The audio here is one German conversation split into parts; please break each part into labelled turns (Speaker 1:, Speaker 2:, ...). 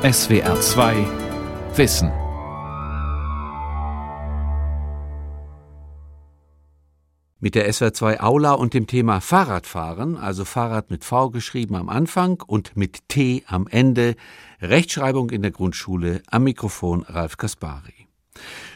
Speaker 1: SWR 2 Wissen.
Speaker 2: Mit der SWR 2 Aula und dem Thema Fahrradfahren, also Fahrrad mit V geschrieben am Anfang und mit T am Ende, Rechtschreibung in der Grundschule, am Mikrofon Ralf Kaspari.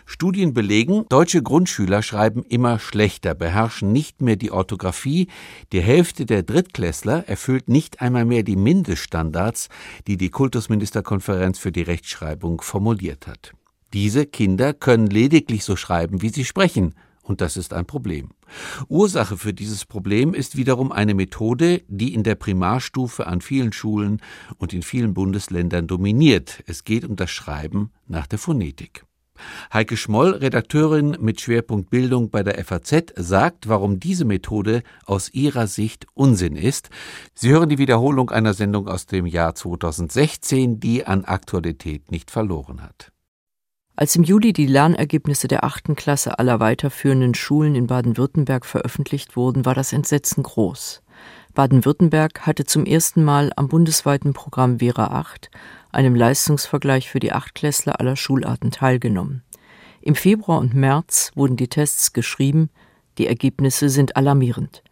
Speaker 2: Studien belegen, deutsche Grundschüler schreiben immer schlechter, beherrschen nicht mehr die Orthographie. Die Hälfte der Drittklässler erfüllt nicht einmal mehr die Mindeststandards, die die Kultusministerkonferenz für die Rechtschreibung formuliert hat. Diese Kinder können lediglich so schreiben, wie sie sprechen, und das ist ein Problem. Ursache für dieses Problem ist wiederum eine Methode, die in der Primarstufe an vielen Schulen und in vielen Bundesländern dominiert. Es geht um das Schreiben nach der Phonetik. Heike Schmoll, Redakteurin mit Schwerpunkt Bildung bei der FAZ, sagt, warum diese Methode aus ihrer Sicht Unsinn ist. Sie hören die Wiederholung einer Sendung aus dem Jahr 2016, die an Aktualität nicht verloren hat.
Speaker 3: Als im Juli die Lernergebnisse der achten Klasse aller weiterführenden Schulen in Baden-Württemberg veröffentlicht wurden, war das Entsetzen groß. Baden-Württemberg hatte zum ersten Mal am bundesweiten Programm Vera 8 einem Leistungsvergleich für die Achtklässler aller Schularten teilgenommen. Im Februar und März wurden die Tests geschrieben, die Ergebnisse sind alarmierend.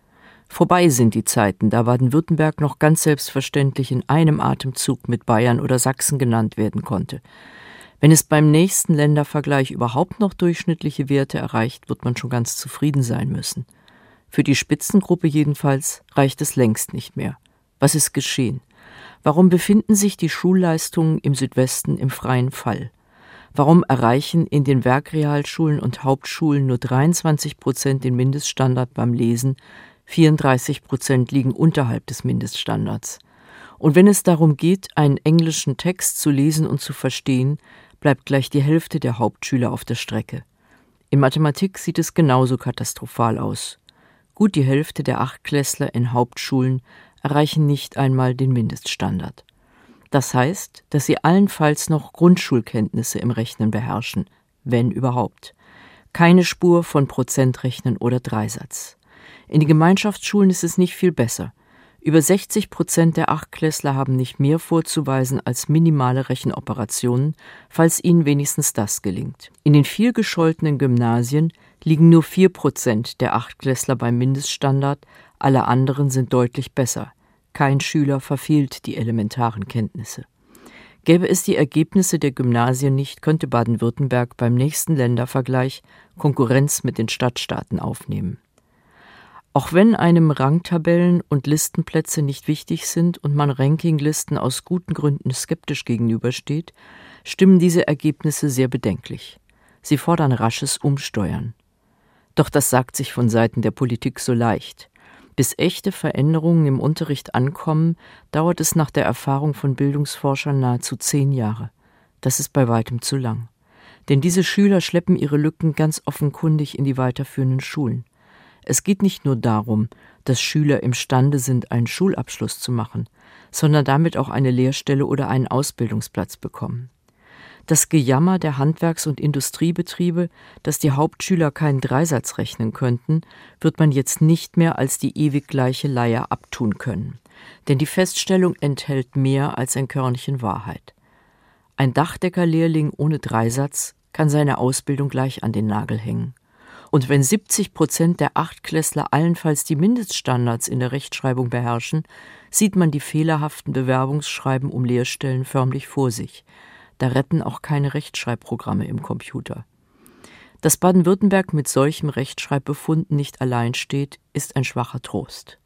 Speaker 3: Vorbei sind die Zeiten, da Baden-Württemberg noch ganz selbstverständlich in einem Atemzug mit Bayern oder Sachsen genannt werden konnte. Wenn es beim nächsten Ländervergleich überhaupt noch durchschnittliche Werte erreicht, wird man schon ganz zufrieden sein müssen. Für die Spitzengruppe jedenfalls reicht es längst nicht mehr. Was ist geschehen? Warum befinden sich die Schulleistungen im Südwesten im freien Fall? Warum erreichen in den Werkrealschulen und Hauptschulen nur 23 Prozent den Mindeststandard beim Lesen, 34 Prozent liegen unterhalb des Mindeststandards? Und wenn es darum geht, einen englischen Text zu lesen und zu verstehen, bleibt gleich die Hälfte der Hauptschüler auf der Strecke. In Mathematik sieht es genauso katastrophal aus. Gut die Hälfte der Achtklässler in Hauptschulen erreichen nicht einmal den Mindeststandard. Das heißt, dass sie allenfalls noch Grundschulkenntnisse im Rechnen beherrschen, wenn überhaupt. Keine Spur von Prozentrechnen oder Dreisatz. In den Gemeinschaftsschulen ist es nicht viel besser. Über 60 Prozent der Achtklässler haben nicht mehr vorzuweisen als minimale Rechenoperationen, falls ihnen wenigstens das gelingt. In den viel gescholtenen Gymnasien liegen nur vier Prozent der Achtklässler beim Mindeststandard, alle anderen sind deutlich besser. Kein Schüler verfehlt die elementaren Kenntnisse. Gäbe es die Ergebnisse der Gymnasien nicht, könnte Baden-Württemberg beim nächsten Ländervergleich Konkurrenz mit den Stadtstaaten aufnehmen. Auch wenn einem Rangtabellen und Listenplätze nicht wichtig sind und man Rankinglisten aus guten Gründen skeptisch gegenübersteht, stimmen diese Ergebnisse sehr bedenklich. Sie fordern rasches Umsteuern. Doch das sagt sich von Seiten der Politik so leicht. Bis echte Veränderungen im Unterricht ankommen, dauert es nach der Erfahrung von Bildungsforschern nahezu zehn Jahre. Das ist bei weitem zu lang. Denn diese Schüler schleppen ihre Lücken ganz offenkundig in die weiterführenden Schulen. Es geht nicht nur darum, dass Schüler imstande sind, einen Schulabschluss zu machen, sondern damit auch eine Lehrstelle oder einen Ausbildungsplatz bekommen. Das Gejammer der Handwerks- und Industriebetriebe, dass die Hauptschüler keinen Dreisatz rechnen könnten, wird man jetzt nicht mehr als die ewig gleiche Leier abtun können. Denn die Feststellung enthält mehr als ein Körnchen Wahrheit. Ein Dachdeckerlehrling ohne Dreisatz kann seine Ausbildung gleich an den Nagel hängen. Und wenn 70 Prozent der Achtklässler allenfalls die Mindeststandards in der Rechtschreibung beherrschen, sieht man die fehlerhaften Bewerbungsschreiben um Lehrstellen förmlich vor sich. Da retten auch keine Rechtschreibprogramme im Computer. Dass Baden-Württemberg mit solchem Rechtschreibbefunden nicht allein steht, ist ein schwacher Trost.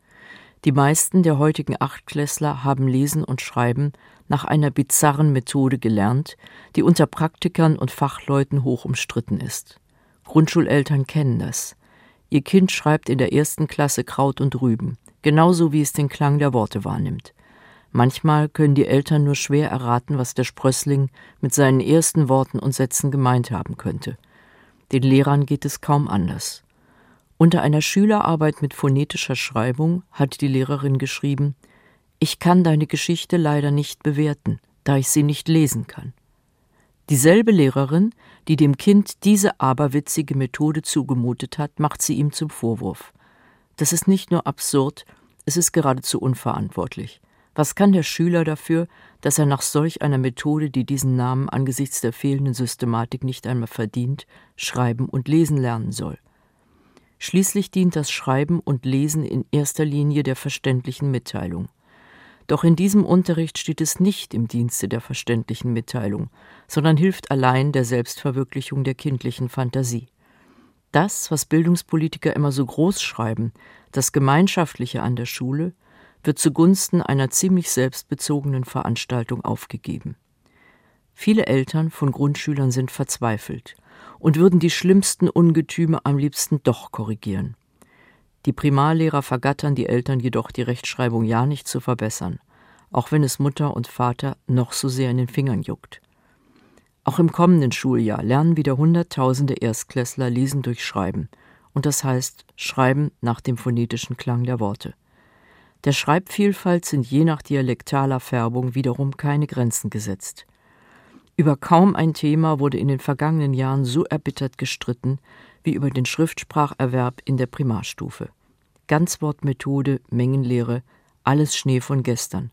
Speaker 3: Die meisten der heutigen Achtklässler haben Lesen und Schreiben nach einer bizarren Methode gelernt, die unter Praktikern und Fachleuten hoch umstritten ist. Grundschuleltern kennen das. Ihr Kind schreibt in der ersten Klasse Kraut und Rüben, genauso wie es den Klang der Worte wahrnimmt. Manchmal können die Eltern nur schwer erraten, was der Sprössling mit seinen ersten Worten und Sätzen gemeint haben könnte. Den Lehrern geht es kaum anders. Unter einer Schülerarbeit mit phonetischer Schreibung hat die Lehrerin geschrieben Ich kann deine Geschichte leider nicht bewerten, da ich sie nicht lesen kann. Dieselbe Lehrerin, die dem Kind diese aberwitzige Methode zugemutet hat, macht sie ihm zum Vorwurf. Das ist nicht nur absurd, es ist geradezu unverantwortlich. Was kann der Schüler dafür, dass er nach solch einer Methode, die diesen Namen angesichts der fehlenden Systematik nicht einmal verdient, schreiben und lesen lernen soll? Schließlich dient das Schreiben und Lesen in erster Linie der verständlichen Mitteilung. Doch in diesem Unterricht steht es nicht im Dienste der verständlichen Mitteilung, sondern hilft allein der Selbstverwirklichung der kindlichen Fantasie. Das, was Bildungspolitiker immer so groß schreiben, das Gemeinschaftliche an der Schule, wird zugunsten einer ziemlich selbstbezogenen Veranstaltung aufgegeben. Viele Eltern von Grundschülern sind verzweifelt und würden die schlimmsten Ungetüme am liebsten doch korrigieren. Die Primarlehrer vergattern die Eltern jedoch, die Rechtschreibung ja nicht zu verbessern, auch wenn es Mutter und Vater noch so sehr in den Fingern juckt. Auch im kommenden Schuljahr lernen wieder Hunderttausende Erstklässler lesen durch Schreiben, und das heißt Schreiben nach dem phonetischen Klang der Worte. Der Schreibvielfalt sind je nach dialektaler Färbung wiederum keine Grenzen gesetzt. Über kaum ein Thema wurde in den vergangenen Jahren so erbittert gestritten wie über den Schriftspracherwerb in der Primarstufe. Ganzwortmethode, Mengenlehre, alles Schnee von gestern.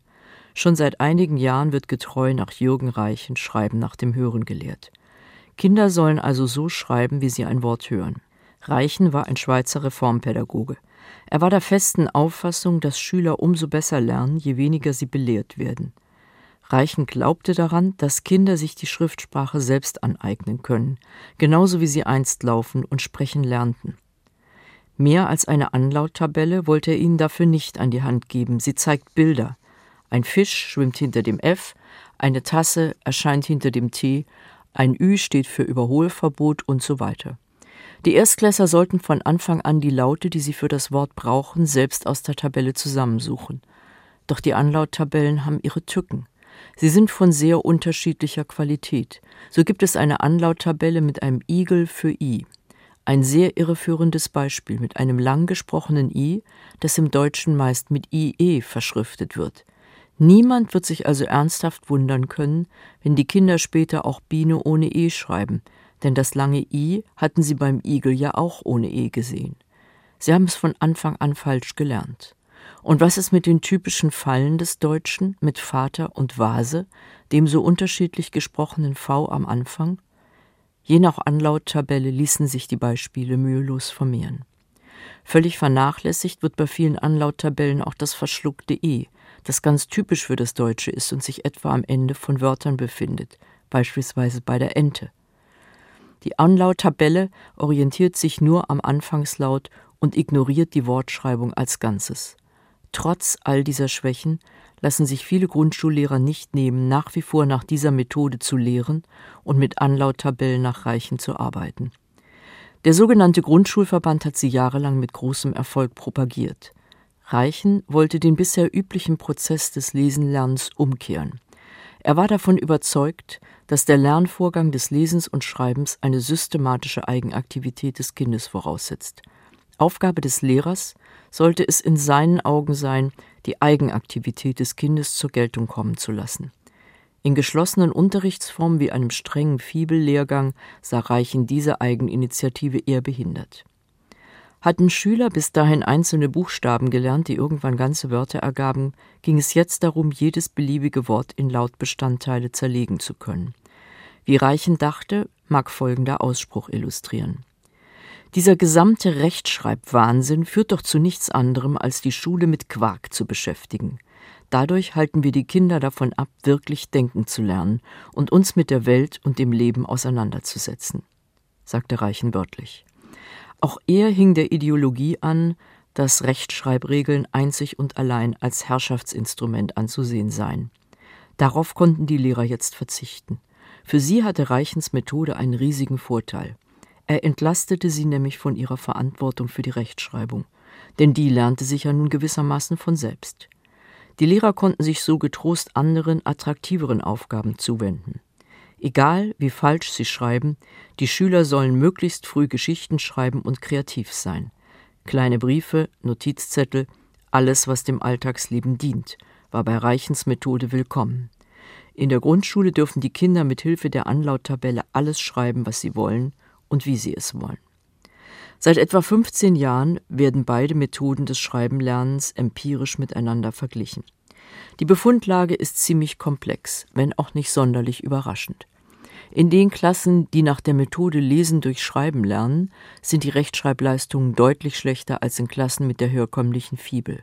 Speaker 3: Schon seit einigen Jahren wird getreu nach Jürgen Reichen Schreiben nach dem Hören gelehrt. Kinder sollen also so schreiben, wie sie ein Wort hören. Reichen war ein Schweizer Reformpädagoge. Er war der festen Auffassung, dass Schüler umso besser lernen, je weniger sie belehrt werden. Reichen glaubte daran, dass Kinder sich die Schriftsprache selbst aneignen können, genauso wie sie einst laufen und sprechen lernten. Mehr als eine Anlauttabelle wollte er ihnen dafür nicht an die Hand geben, sie zeigt Bilder. Ein Fisch schwimmt hinter dem F, eine Tasse erscheint hinter dem T, ein Ü steht für Überholverbot und so weiter. Die Erstklässer sollten von Anfang an die Laute, die sie für das Wort brauchen, selbst aus der Tabelle zusammensuchen. Doch die Anlauttabellen haben ihre Tücken. Sie sind von sehr unterschiedlicher Qualität. So gibt es eine Anlauttabelle mit einem Igel für I. Ein sehr irreführendes Beispiel mit einem lang gesprochenen I, das im Deutschen meist mit IE verschriftet wird. Niemand wird sich also ernsthaft wundern können, wenn die Kinder später auch Biene ohne E schreiben, denn das lange I hatten sie beim Igel ja auch ohne E gesehen. Sie haben es von Anfang an falsch gelernt. Und was ist mit den typischen Fallen des Deutschen, mit Vater und Vase, dem so unterschiedlich gesprochenen V am Anfang? Je nach Anlauttabelle ließen sich die Beispiele mühelos vermehren. Völlig vernachlässigt wird bei vielen Anlauttabellen auch das verschluckte E, das ganz typisch für das Deutsche ist und sich etwa am Ende von Wörtern befindet, beispielsweise bei der Ente. Die Anlauttabelle orientiert sich nur am Anfangslaut und ignoriert die Wortschreibung als Ganzes. Trotz all dieser Schwächen lassen sich viele Grundschullehrer nicht nehmen, nach wie vor nach dieser Methode zu lehren und mit Anlauttabellen nach Reichen zu arbeiten. Der sogenannte Grundschulverband hat sie jahrelang mit großem Erfolg propagiert. Reichen wollte den bisher üblichen Prozess des Lesenlernens umkehren. Er war davon überzeugt, dass der Lernvorgang des Lesens und Schreibens eine systematische Eigenaktivität des Kindes voraussetzt. Aufgabe des Lehrers sollte es in seinen Augen sein, die Eigenaktivität des Kindes zur Geltung kommen zu lassen. In geschlossenen Unterrichtsformen wie einem strengen Fibellehrgang sah Reichen diese Eigeninitiative eher behindert. Hatten Schüler bis dahin einzelne Buchstaben gelernt, die irgendwann ganze Wörter ergaben, ging es jetzt darum, jedes beliebige Wort in Lautbestandteile zerlegen zu können. Wie Reichen dachte, mag folgender Ausspruch illustrieren. Dieser gesamte Rechtschreibwahnsinn führt doch zu nichts anderem, als die Schule mit Quark zu beschäftigen. Dadurch halten wir die Kinder davon ab, wirklich denken zu lernen und uns mit der Welt und dem Leben auseinanderzusetzen, sagte Reichen wörtlich. Auch er hing der Ideologie an, dass Rechtschreibregeln einzig und allein als Herrschaftsinstrument anzusehen seien. Darauf konnten die Lehrer jetzt verzichten. Für sie hatte Reichens Methode einen riesigen Vorteil. Er entlastete sie nämlich von ihrer Verantwortung für die Rechtschreibung, denn die lernte sich ja nun gewissermaßen von selbst. Die Lehrer konnten sich so getrost anderen, attraktiveren Aufgaben zuwenden. Egal, wie falsch sie schreiben, die Schüler sollen möglichst früh Geschichten schreiben und kreativ sein. Kleine Briefe, Notizzettel, alles, was dem Alltagsleben dient, war bei Reichens Methode willkommen. In der Grundschule dürfen die Kinder mit Hilfe der Anlauttabelle alles schreiben, was sie wollen und wie sie es wollen. Seit etwa 15 Jahren werden beide Methoden des Schreibenlernens empirisch miteinander verglichen. Die Befundlage ist ziemlich komplex, wenn auch nicht sonderlich überraschend. In den Klassen, die nach der Methode Lesen durch Schreiben lernen, sind die Rechtschreibleistungen deutlich schlechter als in Klassen mit der herkömmlichen Fibel.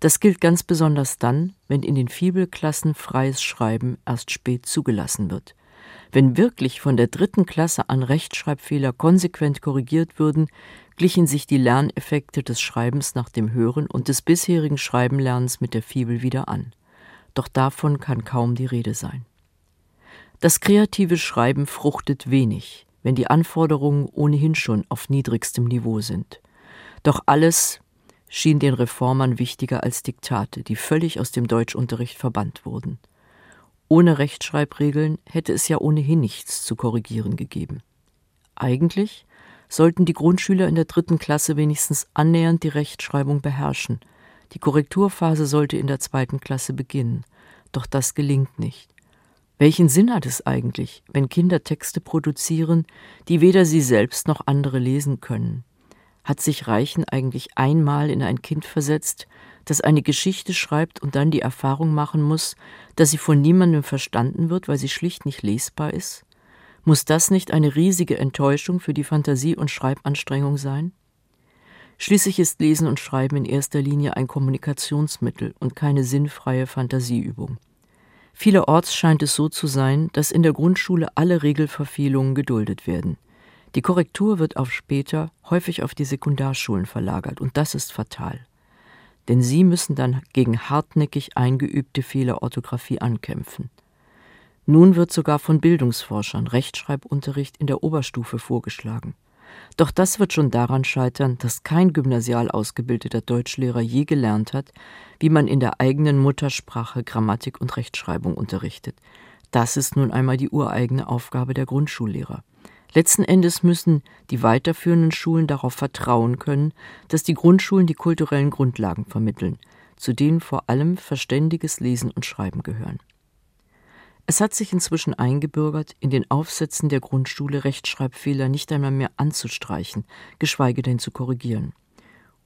Speaker 3: Das gilt ganz besonders dann, wenn in den Fibelklassen freies Schreiben erst spät zugelassen wird. Wenn wirklich von der dritten Klasse an Rechtschreibfehler konsequent korrigiert würden, glichen sich die Lerneffekte des Schreibens nach dem Hören und des bisherigen Schreibenlernens mit der Fibel wieder an. Doch davon kann kaum die Rede sein. Das kreative Schreiben fruchtet wenig, wenn die Anforderungen ohnehin schon auf niedrigstem Niveau sind. Doch alles schien den Reformern wichtiger als Diktate, die völlig aus dem Deutschunterricht verbannt wurden. Ohne Rechtschreibregeln hätte es ja ohnehin nichts zu korrigieren gegeben. Eigentlich sollten die Grundschüler in der dritten Klasse wenigstens annähernd die Rechtschreibung beherrschen. Die Korrekturphase sollte in der zweiten Klasse beginnen. Doch das gelingt nicht. Welchen Sinn hat es eigentlich, wenn Kinder Texte produzieren, die weder sie selbst noch andere lesen können? Hat sich Reichen eigentlich einmal in ein Kind versetzt, das eine Geschichte schreibt und dann die Erfahrung machen muss, dass sie von niemandem verstanden wird, weil sie schlicht nicht lesbar ist? Muss das nicht eine riesige Enttäuschung für die Fantasie und Schreibanstrengung sein? Schließlich ist Lesen und Schreiben in erster Linie ein Kommunikationsmittel und keine sinnfreie Fantasieübung. Vielerorts scheint es so zu sein, dass in der Grundschule alle Regelverfehlungen geduldet werden. Die Korrektur wird auf später, häufig auf die Sekundarschulen verlagert, und das ist fatal. Denn sie müssen dann gegen hartnäckig eingeübte Fehlerorthographie ankämpfen. Nun wird sogar von Bildungsforschern Rechtschreibunterricht in der Oberstufe vorgeschlagen. Doch das wird schon daran scheitern, dass kein gymnasial ausgebildeter Deutschlehrer je gelernt hat, wie man in der eigenen Muttersprache Grammatik und Rechtschreibung unterrichtet. Das ist nun einmal die ureigene Aufgabe der Grundschullehrer. Letzten Endes müssen die weiterführenden Schulen darauf vertrauen können, dass die Grundschulen die kulturellen Grundlagen vermitteln, zu denen vor allem verständiges Lesen und Schreiben gehören. Es hat sich inzwischen eingebürgert, in den Aufsätzen der Grundschule Rechtschreibfehler nicht einmal mehr anzustreichen, geschweige denn zu korrigieren.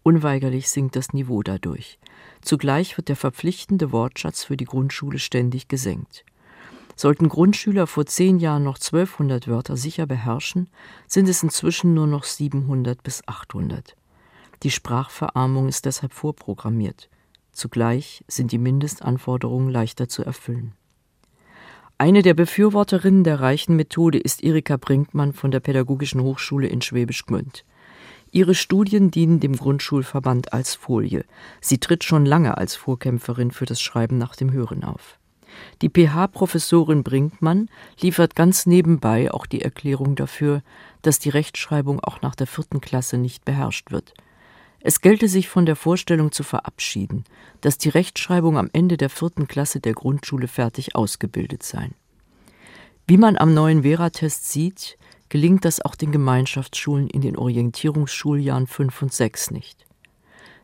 Speaker 3: Unweigerlich sinkt das Niveau dadurch. Zugleich wird der verpflichtende Wortschatz für die Grundschule ständig gesenkt. Sollten Grundschüler vor zehn Jahren noch 1200 Wörter sicher beherrschen, sind es inzwischen nur noch 700 bis 800. Die Sprachverarmung ist deshalb vorprogrammiert. Zugleich sind die Mindestanforderungen leichter zu erfüllen. Eine der Befürworterinnen der reichen Methode ist Erika Brinkmann von der Pädagogischen Hochschule in Schwäbisch Gmünd. Ihre Studien dienen dem Grundschulverband als Folie. Sie tritt schon lange als Vorkämpferin für das Schreiben nach dem Hören auf. Die PH-Professorin Brinkmann liefert ganz nebenbei auch die Erklärung dafür, dass die Rechtschreibung auch nach der vierten Klasse nicht beherrscht wird. Es gelte sich von der Vorstellung zu verabschieden, dass die Rechtschreibung am Ende der vierten Klasse der Grundschule fertig ausgebildet sei. Wie man am neuen Vera-Test sieht, gelingt das auch den Gemeinschaftsschulen in den Orientierungsschuljahren 5 und 6 nicht.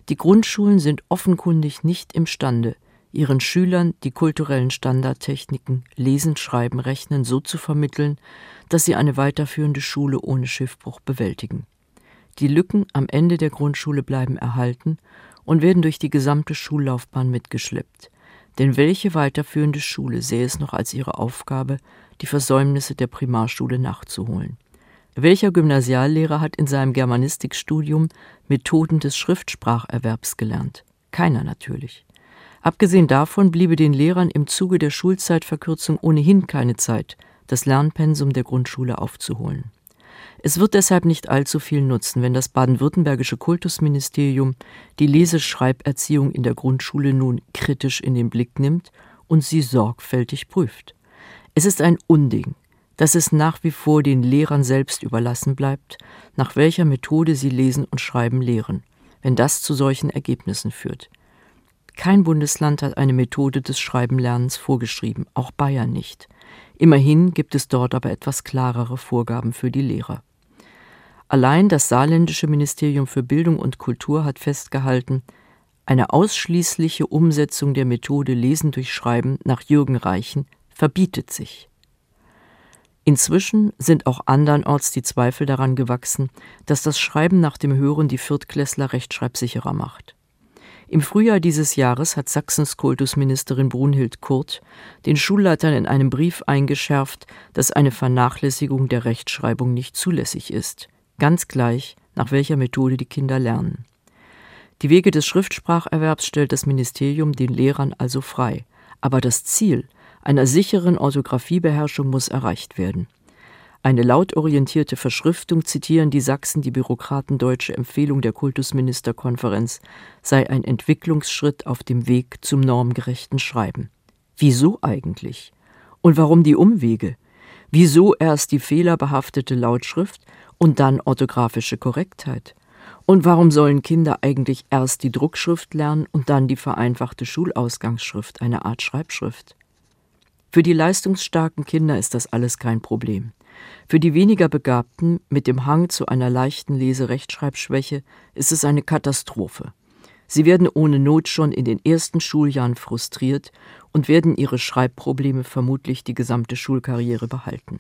Speaker 3: Die Grundschulen sind offenkundig nicht imstande, ihren Schülern die kulturellen Standardtechniken Lesen, Schreiben, Rechnen so zu vermitteln, dass sie eine weiterführende Schule ohne Schiffbruch bewältigen. Die Lücken am Ende der Grundschule bleiben erhalten und werden durch die gesamte Schullaufbahn mitgeschleppt. Denn welche weiterführende Schule sähe es noch als ihre Aufgabe, die Versäumnisse der Primarschule nachzuholen? Welcher Gymnasiallehrer hat in seinem Germanistikstudium Methoden des Schriftspracherwerbs gelernt? Keiner natürlich. Abgesehen davon bliebe den Lehrern im Zuge der Schulzeitverkürzung ohnehin keine Zeit, das Lernpensum der Grundschule aufzuholen. Es wird deshalb nicht allzu viel nutzen, wenn das baden-württembergische Kultusministerium die Leseschreiberziehung in der Grundschule nun kritisch in den Blick nimmt und sie sorgfältig prüft. Es ist ein Unding, dass es nach wie vor den Lehrern selbst überlassen bleibt, nach welcher Methode sie lesen und schreiben lehren, wenn das zu solchen Ergebnissen führt. Kein Bundesland hat eine Methode des Schreibenlernens vorgeschrieben, auch Bayern nicht. Immerhin gibt es dort aber etwas klarere Vorgaben für die Lehrer. Allein das saarländische Ministerium für Bildung und Kultur hat festgehalten, eine ausschließliche Umsetzung der Methode Lesen durch Schreiben nach Jürgen Reichen verbietet sich. Inzwischen sind auch andernorts die Zweifel daran gewachsen, dass das Schreiben nach dem Hören die Viertklässler rechtschreibsicherer macht. Im Frühjahr dieses Jahres hat Sachsens Kultusministerin Brunhild Kurt den Schulleitern in einem Brief eingeschärft, dass eine Vernachlässigung der Rechtschreibung nicht zulässig ist, ganz gleich, nach welcher Methode die Kinder lernen. Die Wege des Schriftspracherwerbs stellt das Ministerium den Lehrern also frei, aber das Ziel einer sicheren Orthographiebeherrschung muss erreicht werden. Eine lautorientierte Verschriftung, zitieren die Sachsen die bürokratendeutsche Empfehlung der Kultusministerkonferenz, sei ein Entwicklungsschritt auf dem Weg zum normgerechten Schreiben. Wieso eigentlich? Und warum die Umwege? Wieso erst die fehlerbehaftete Lautschrift und dann orthografische Korrektheit? Und warum sollen Kinder eigentlich erst die Druckschrift lernen und dann die vereinfachte Schulausgangsschrift, eine Art Schreibschrift? Für die leistungsstarken Kinder ist das alles kein Problem. Für die weniger Begabten mit dem Hang zu einer leichten Leserechtschreibschwäche ist es eine Katastrophe. Sie werden ohne Not schon in den ersten Schuljahren frustriert und werden ihre Schreibprobleme vermutlich die gesamte Schulkarriere behalten.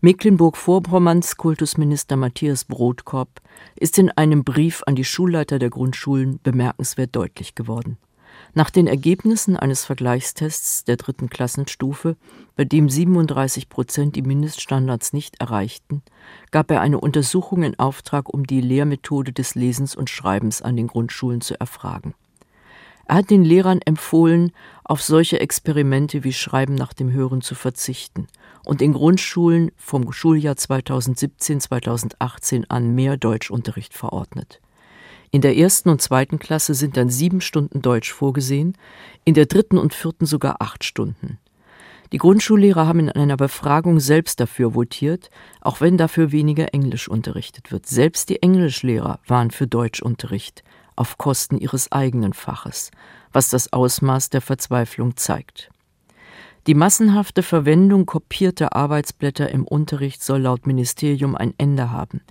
Speaker 3: Mecklenburg-Vorpommerns Kultusminister Matthias Brotkorb ist in einem Brief an die Schulleiter der Grundschulen bemerkenswert deutlich geworden. Nach den Ergebnissen eines Vergleichstests der dritten Klassenstufe, bei dem 37 Prozent die Mindeststandards nicht erreichten, gab er eine Untersuchung in Auftrag, um die Lehrmethode des Lesens und Schreibens an den Grundschulen zu erfragen. Er hat den Lehrern empfohlen, auf solche Experimente wie Schreiben nach dem Hören zu verzichten und in Grundschulen vom Schuljahr 2017-2018 an mehr Deutschunterricht verordnet. In der ersten und zweiten Klasse sind dann sieben Stunden Deutsch vorgesehen, in der dritten und vierten sogar acht Stunden. Die Grundschullehrer haben in einer Befragung selbst dafür votiert, auch wenn dafür weniger Englisch unterrichtet wird. Selbst die Englischlehrer waren für Deutschunterricht auf Kosten ihres eigenen Faches, was das Ausmaß der Verzweiflung zeigt. Die massenhafte Verwendung kopierter Arbeitsblätter im Unterricht soll laut Ministerium ein Ende haben,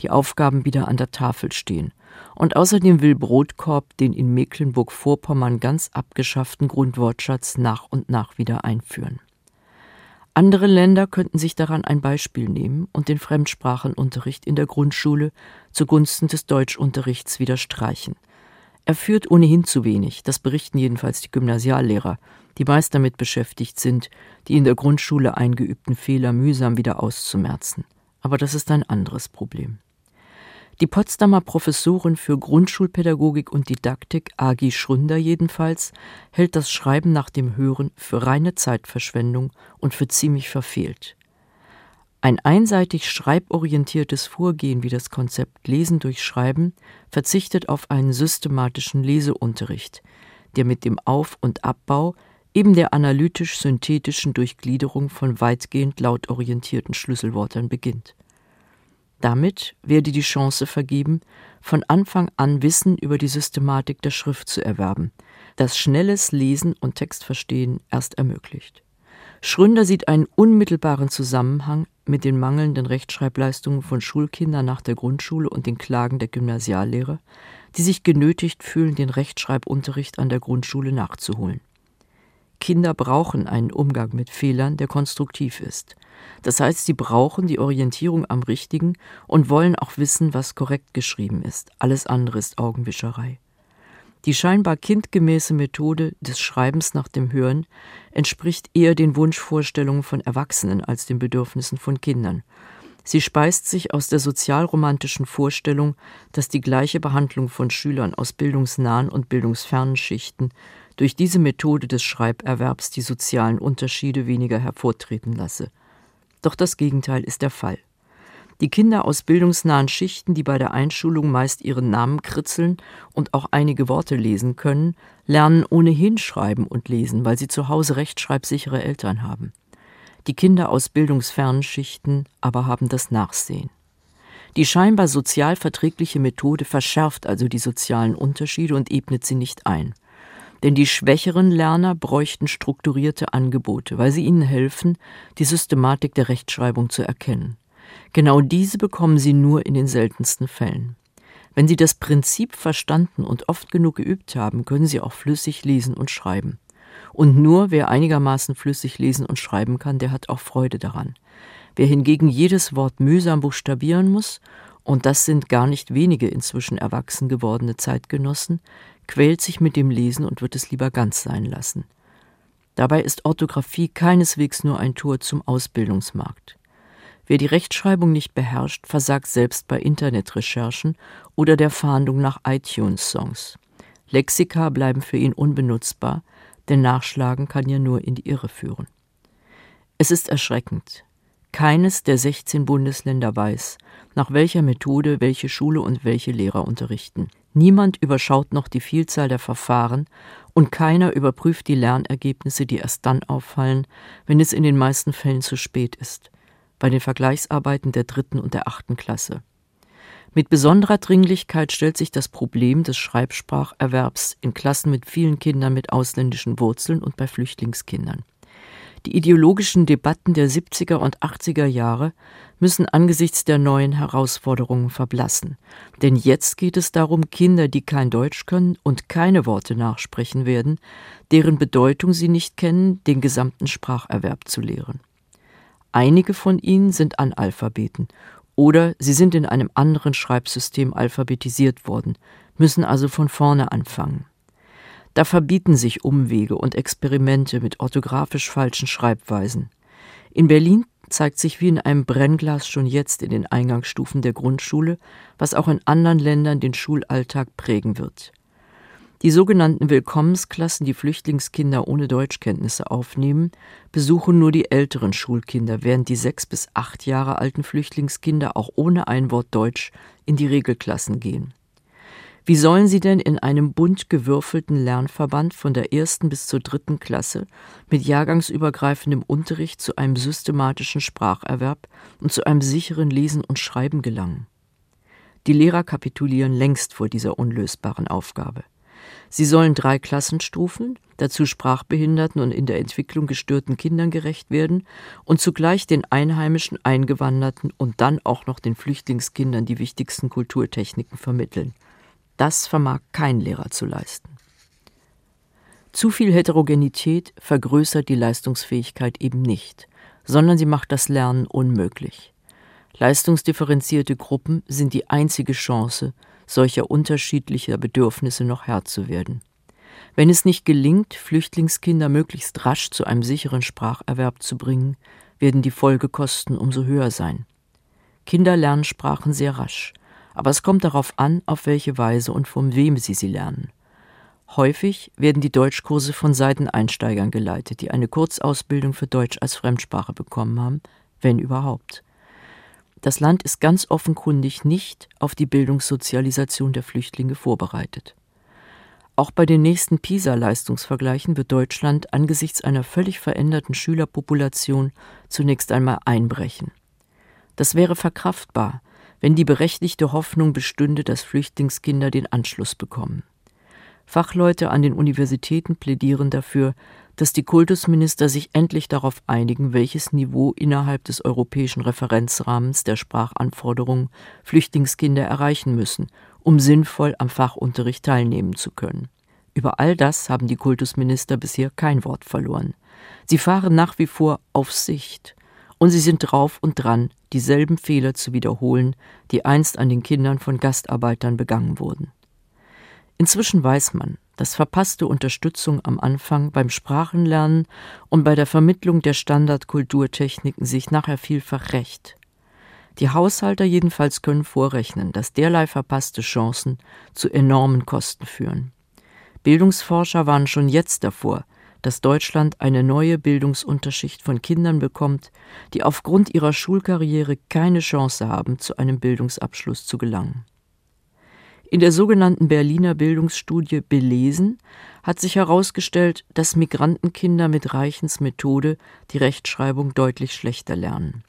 Speaker 3: die Aufgaben wieder an der Tafel stehen und außerdem will Brotkorb den in Mecklenburg-Vorpommern ganz abgeschafften Grundwortschatz nach und nach wieder einführen. Andere Länder könnten sich daran ein Beispiel nehmen und den Fremdsprachenunterricht in der Grundschule zugunsten des Deutschunterrichts wieder streichen. Er führt ohnehin zu wenig, das berichten jedenfalls die Gymnasiallehrer, die meist damit beschäftigt sind, die in der Grundschule eingeübten Fehler mühsam wieder auszumerzen. Aber das ist ein anderes Problem. Die Potsdamer Professorin für Grundschulpädagogik und Didaktik, Agi Schründer jedenfalls, hält das Schreiben nach dem Hören für reine Zeitverschwendung und für ziemlich verfehlt. Ein einseitig schreiborientiertes Vorgehen wie das Konzept Lesen durch Schreiben verzichtet auf einen systematischen Leseunterricht, der mit dem Auf- und Abbau eben der analytisch-synthetischen Durchgliederung von weitgehend lautorientierten Schlüsselwörtern beginnt. Damit werde die Chance vergeben, von Anfang an Wissen über die Systematik der Schrift zu erwerben, das schnelles Lesen und Textverstehen erst ermöglicht. Schrönder sieht einen unmittelbaren Zusammenhang mit den mangelnden Rechtschreibleistungen von Schulkindern nach der Grundschule und den Klagen der Gymnasiallehrer, die sich genötigt fühlen, den Rechtschreibunterricht an der Grundschule nachzuholen. Kinder brauchen einen Umgang mit Fehlern, der konstruktiv ist. Das heißt, sie brauchen die Orientierung am Richtigen und wollen auch wissen, was korrekt geschrieben ist. Alles andere ist Augenwischerei. Die scheinbar kindgemäße Methode des Schreibens nach dem Hören entspricht eher den Wunschvorstellungen von Erwachsenen als den Bedürfnissen von Kindern. Sie speist sich aus der sozialromantischen Vorstellung, dass die gleiche Behandlung von Schülern aus bildungsnahen und bildungsfernen Schichten durch diese Methode des Schreiberwerbs die sozialen Unterschiede weniger hervortreten lasse. Doch das Gegenteil ist der Fall. Die Kinder aus bildungsnahen Schichten, die bei der Einschulung meist ihren Namen kritzeln und auch einige Worte lesen können, lernen ohnehin schreiben und lesen, weil sie zu Hause rechtschreibsichere Eltern haben. Die Kinder aus bildungsfernen Schichten aber haben das Nachsehen. Die scheinbar sozial verträgliche Methode verschärft also die sozialen Unterschiede und ebnet sie nicht ein. Denn die schwächeren Lerner bräuchten strukturierte Angebote, weil sie ihnen helfen, die Systematik der Rechtschreibung zu erkennen. Genau diese bekommen sie nur in den seltensten Fällen. Wenn sie das Prinzip verstanden und oft genug geübt haben, können sie auch flüssig lesen und schreiben. Und nur wer einigermaßen flüssig lesen und schreiben kann, der hat auch Freude daran. Wer hingegen jedes Wort mühsam buchstabieren muss, und das sind gar nicht wenige inzwischen erwachsen gewordene Zeitgenossen, quält sich mit dem Lesen und wird es lieber ganz sein lassen. Dabei ist Orthographie keineswegs nur ein Tor zum Ausbildungsmarkt. Wer die Rechtschreibung nicht beherrscht, versagt selbst bei Internetrecherchen oder der Fahndung nach iTunes-Songs. Lexika bleiben für ihn unbenutzbar, denn Nachschlagen kann ja nur in die Irre führen. Es ist erschreckend. Keines der 16 Bundesländer weiß, nach welcher Methode welche Schule und welche Lehrer unterrichten. Niemand überschaut noch die Vielzahl der Verfahren und keiner überprüft die Lernergebnisse, die erst dann auffallen, wenn es in den meisten Fällen zu spät ist, bei den Vergleichsarbeiten der dritten und der achten Klasse. Mit besonderer Dringlichkeit stellt sich das Problem des Schreibspracherwerbs in Klassen mit vielen Kindern mit ausländischen Wurzeln und bei Flüchtlingskindern. Die ideologischen Debatten der 70er und 80er Jahre müssen angesichts der neuen Herausforderungen verblassen. Denn jetzt geht es darum, Kinder, die kein Deutsch können und keine Worte nachsprechen werden, deren Bedeutung sie nicht kennen, den gesamten Spracherwerb zu lehren. Einige von ihnen sind Analphabeten oder sie sind in einem anderen Schreibsystem alphabetisiert worden, müssen also von vorne anfangen. Da verbieten sich Umwege und Experimente mit orthografisch falschen Schreibweisen. In Berlin zeigt sich wie in einem Brennglas schon jetzt in den Eingangsstufen der Grundschule, was auch in anderen Ländern den Schulalltag prägen wird. Die sogenannten Willkommensklassen, die Flüchtlingskinder ohne Deutschkenntnisse aufnehmen, besuchen nur die älteren Schulkinder, während die sechs bis acht Jahre alten Flüchtlingskinder auch ohne ein Wort Deutsch in die Regelklassen gehen. Wie sollen sie denn in einem bunt gewürfelten Lernverband von der ersten bis zur dritten Klasse mit jahrgangsübergreifendem Unterricht zu einem systematischen Spracherwerb und zu einem sicheren Lesen und Schreiben gelangen? Die Lehrer kapitulieren längst vor dieser unlösbaren Aufgabe. Sie sollen drei Klassenstufen, dazu sprachbehinderten und in der Entwicklung gestörten Kindern gerecht werden und zugleich den einheimischen Eingewanderten und dann auch noch den Flüchtlingskindern die wichtigsten Kulturtechniken vermitteln. Das vermag kein Lehrer zu leisten. Zu viel Heterogenität vergrößert die Leistungsfähigkeit eben nicht, sondern sie macht das Lernen unmöglich. Leistungsdifferenzierte Gruppen sind die einzige Chance, solcher unterschiedlicher Bedürfnisse noch Herr zu werden. Wenn es nicht gelingt, Flüchtlingskinder möglichst rasch zu einem sicheren Spracherwerb zu bringen, werden die Folgekosten umso höher sein. Kinder lernen Sprachen sehr rasch, aber es kommt darauf an, auf welche Weise und von wem sie sie lernen. Häufig werden die Deutschkurse von Seiteneinsteigern geleitet, die eine Kurzausbildung für Deutsch als Fremdsprache bekommen haben, wenn überhaupt. Das Land ist ganz offenkundig nicht auf die Bildungssozialisation der Flüchtlinge vorbereitet. Auch bei den nächsten PISA-Leistungsvergleichen wird Deutschland angesichts einer völlig veränderten Schülerpopulation zunächst einmal einbrechen. Das wäre verkraftbar, wenn die berechtigte Hoffnung bestünde, dass Flüchtlingskinder den Anschluss bekommen. Fachleute an den Universitäten plädieren dafür, dass die Kultusminister sich endlich darauf einigen, welches Niveau innerhalb des europäischen Referenzrahmens der Sprachanforderungen Flüchtlingskinder erreichen müssen, um sinnvoll am Fachunterricht teilnehmen zu können. Über all das haben die Kultusminister bisher kein Wort verloren. Sie fahren nach wie vor auf Sicht und sie sind drauf und dran, dieselben Fehler zu wiederholen, die einst an den Kindern von Gastarbeitern begangen wurden. Inzwischen weiß man, dass verpasste Unterstützung am Anfang beim Sprachenlernen und bei der Vermittlung der Standardkulturtechniken sich nachher vielfach rächt. Die Haushalter jedenfalls können vorrechnen, dass derlei verpasste Chancen zu enormen Kosten führen. Bildungsforscher waren schon jetzt davor, dass Deutschland eine neue Bildungsunterschicht von Kindern bekommt, die aufgrund ihrer Schulkarriere keine Chance haben, zu einem Bildungsabschluss zu gelangen. In der sogenannten Berliner Bildungsstudie Belesen hat sich herausgestellt, dass Migrantenkinder mit Reichens Methode die Rechtschreibung deutlich schlechter lernen.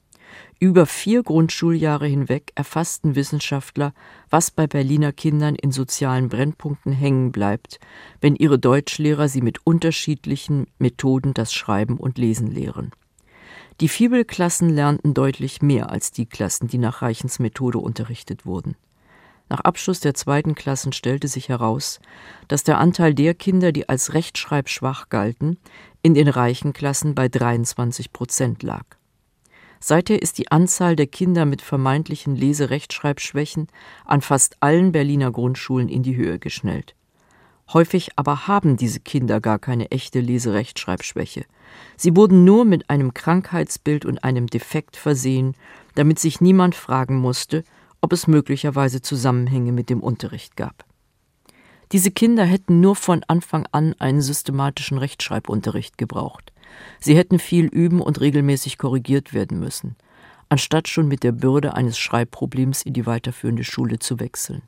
Speaker 3: Über vier Grundschuljahre hinweg erfassten Wissenschaftler, was bei Berliner Kindern in sozialen Brennpunkten hängen bleibt, wenn ihre Deutschlehrer sie mit unterschiedlichen Methoden das Schreiben und Lesen lehren. Die Fibelklassen lernten deutlich mehr als die Klassen, die nach Reichens Methode unterrichtet wurden. Nach Abschluss der zweiten Klassen stellte sich heraus, dass der Anteil der Kinder, die als rechtschreibschwach galten, in den reichen Klassen bei 23 Prozent lag. Seither ist die Anzahl der Kinder mit vermeintlichen Lese-Rechtschreibschwächen an fast allen Berliner Grundschulen in die Höhe geschnellt. Häufig aber haben diese Kinder gar keine echte Leserechtschreibschwäche. Sie wurden nur mit einem Krankheitsbild und einem Defekt versehen, damit sich niemand fragen musste, ob es möglicherweise Zusammenhänge mit dem Unterricht gab. Diese Kinder hätten nur von Anfang an einen systematischen Rechtschreibunterricht gebraucht. Sie hätten viel üben und regelmäßig korrigiert werden müssen, anstatt schon mit der Bürde eines Schreibproblems in die weiterführende Schule zu wechseln.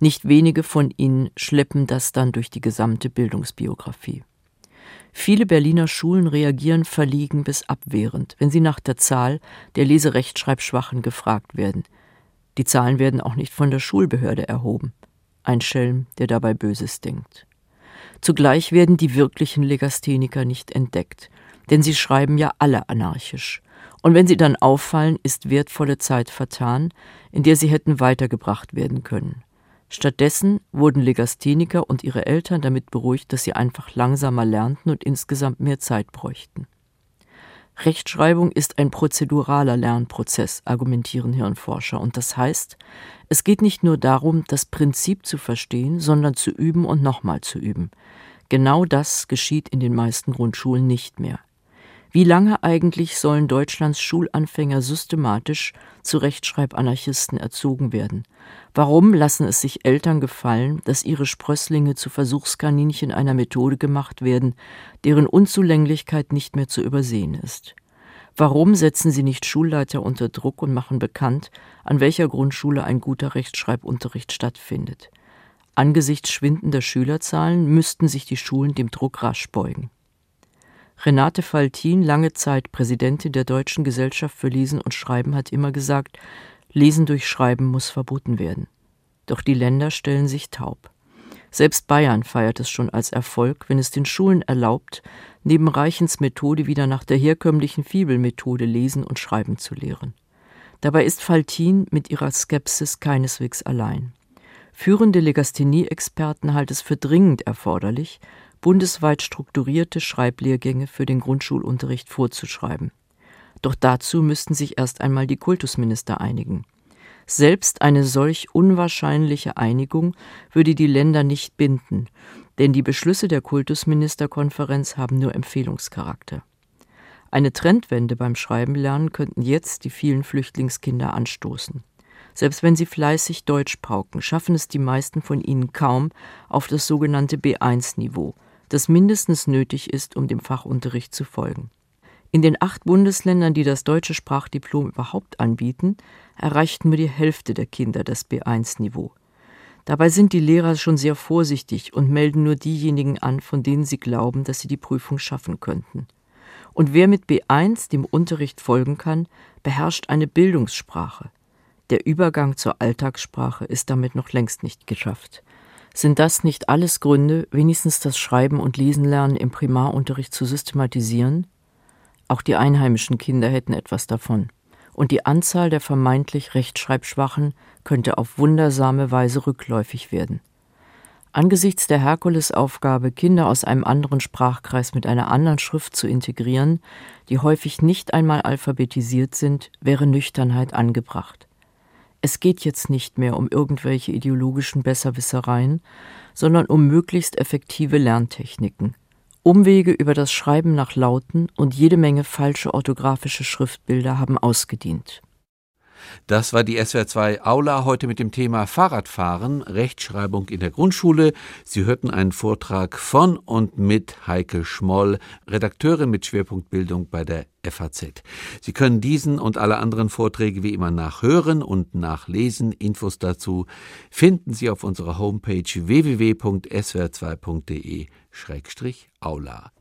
Speaker 3: Nicht wenige von ihnen schleppen das dann durch die gesamte Bildungsbiografie. Viele Berliner Schulen reagieren verlegen bis abwehrend, wenn sie nach der Zahl der Leserechtschreibschwachen gefragt werden. Die Zahlen werden auch nicht von der Schulbehörde erhoben. Ein Schelm, der dabei Böses denkt. Zugleich werden die wirklichen Legastheniker nicht entdeckt, denn sie schreiben ja alle anarchisch. Und wenn sie dann auffallen, ist wertvolle Zeit vertan, in der sie hätten weitergebracht werden können. Stattdessen wurden Legastheniker und ihre Eltern damit beruhigt, dass sie einfach langsamer lernten und insgesamt mehr Zeit bräuchten. Rechtschreibung ist ein prozeduraler Lernprozess, argumentieren Hirnforscher, und das heißt, es geht nicht nur darum, das Prinzip zu verstehen, sondern zu üben und nochmal zu üben. Genau das geschieht in den meisten Grundschulen nicht mehr. Wie lange eigentlich sollen Deutschlands Schulanfänger systematisch zu Rechtschreibanarchisten erzogen werden? Warum lassen es sich Eltern gefallen, dass ihre Sprösslinge zu Versuchskaninchen einer Methode gemacht werden, deren Unzulänglichkeit nicht mehr zu übersehen ist? Warum setzen sie nicht Schulleiter unter Druck und machen bekannt, an welcher Grundschule ein guter Rechtschreibunterricht stattfindet? Angesichts schwindender Schülerzahlen müssten sich die Schulen dem Druck rasch beugen. Renate Faltin, lange Zeit Präsidentin der Deutschen Gesellschaft für Lesen und Schreiben, hat immer gesagt, Lesen durch Schreiben muss verboten werden. Doch die Länder stellen sich taub. Selbst Bayern feiert es schon als Erfolg, wenn es den Schulen erlaubt, neben Reichens Methode wieder nach der herkömmlichen Fibelmethode lesen und schreiben zu lehren. Dabei ist Faltin mit ihrer Skepsis keineswegs allein. Führende Legasthenie-Experten halten es für dringend erforderlich, bundesweit strukturierte Schreiblehrgänge für den Grundschulunterricht vorzuschreiben. Doch dazu müssten sich erst einmal die Kultusminister einigen. Selbst eine solch unwahrscheinliche Einigung würde die Länder nicht binden, denn die Beschlüsse der Kultusministerkonferenz haben nur Empfehlungscharakter. Eine Trendwende beim Schreibenlernen könnten jetzt die vielen Flüchtlingskinder anstoßen. Selbst wenn sie fleißig Deutsch pauken, schaffen es die meisten von ihnen kaum auf das sogenannte B1-Niveau, das mindestens nötig ist, um dem Fachunterricht zu folgen. In den acht Bundesländern, die das deutsche Sprachdiplom überhaupt anbieten, erreicht nur die Hälfte der Kinder das B1-Niveau. Dabei sind die Lehrer schon sehr vorsichtig und melden nur diejenigen an, von denen sie glauben, dass sie die Prüfung schaffen könnten. Und wer mit B1 dem Unterricht folgen kann, beherrscht eine Bildungssprache. Der Übergang zur Alltagssprache ist damit noch längst nicht geschafft. Sind das nicht alles Gründe, wenigstens das Schreiben und Lesenlernen im Primarunterricht zu systematisieren? Auch die einheimischen Kinder hätten etwas davon. Und die Anzahl der vermeintlich Rechtschreibschwachen könnte auf wundersame Weise rückläufig werden. Angesichts der Herkulesaufgabe, Kinder aus einem anderen Sprachkreis mit einer anderen Schrift zu integrieren, die häufig nicht einmal alphabetisiert sind, wäre Nüchternheit angebracht. Es geht jetzt nicht mehr um irgendwelche ideologischen Besserwissereien, sondern um möglichst effektive Lerntechniken. Umwege über das Schreiben nach Lauten und jede Menge falsche orthografische Schriftbilder haben ausgedient.
Speaker 2: Das war die SWR2 Aula heute mit dem Thema Fahrradfahren, Rechtschreibung in der Grundschule. Sie hörten einen Vortrag von und mit Heike Schmoll, Redakteurin mit Schwerpunktbildung bei der FAZ. Sie können diesen und alle anderen Vorträge wie immer nachhören und nachlesen. Infos dazu finden Sie auf unserer Homepage www.swr2.de-aula.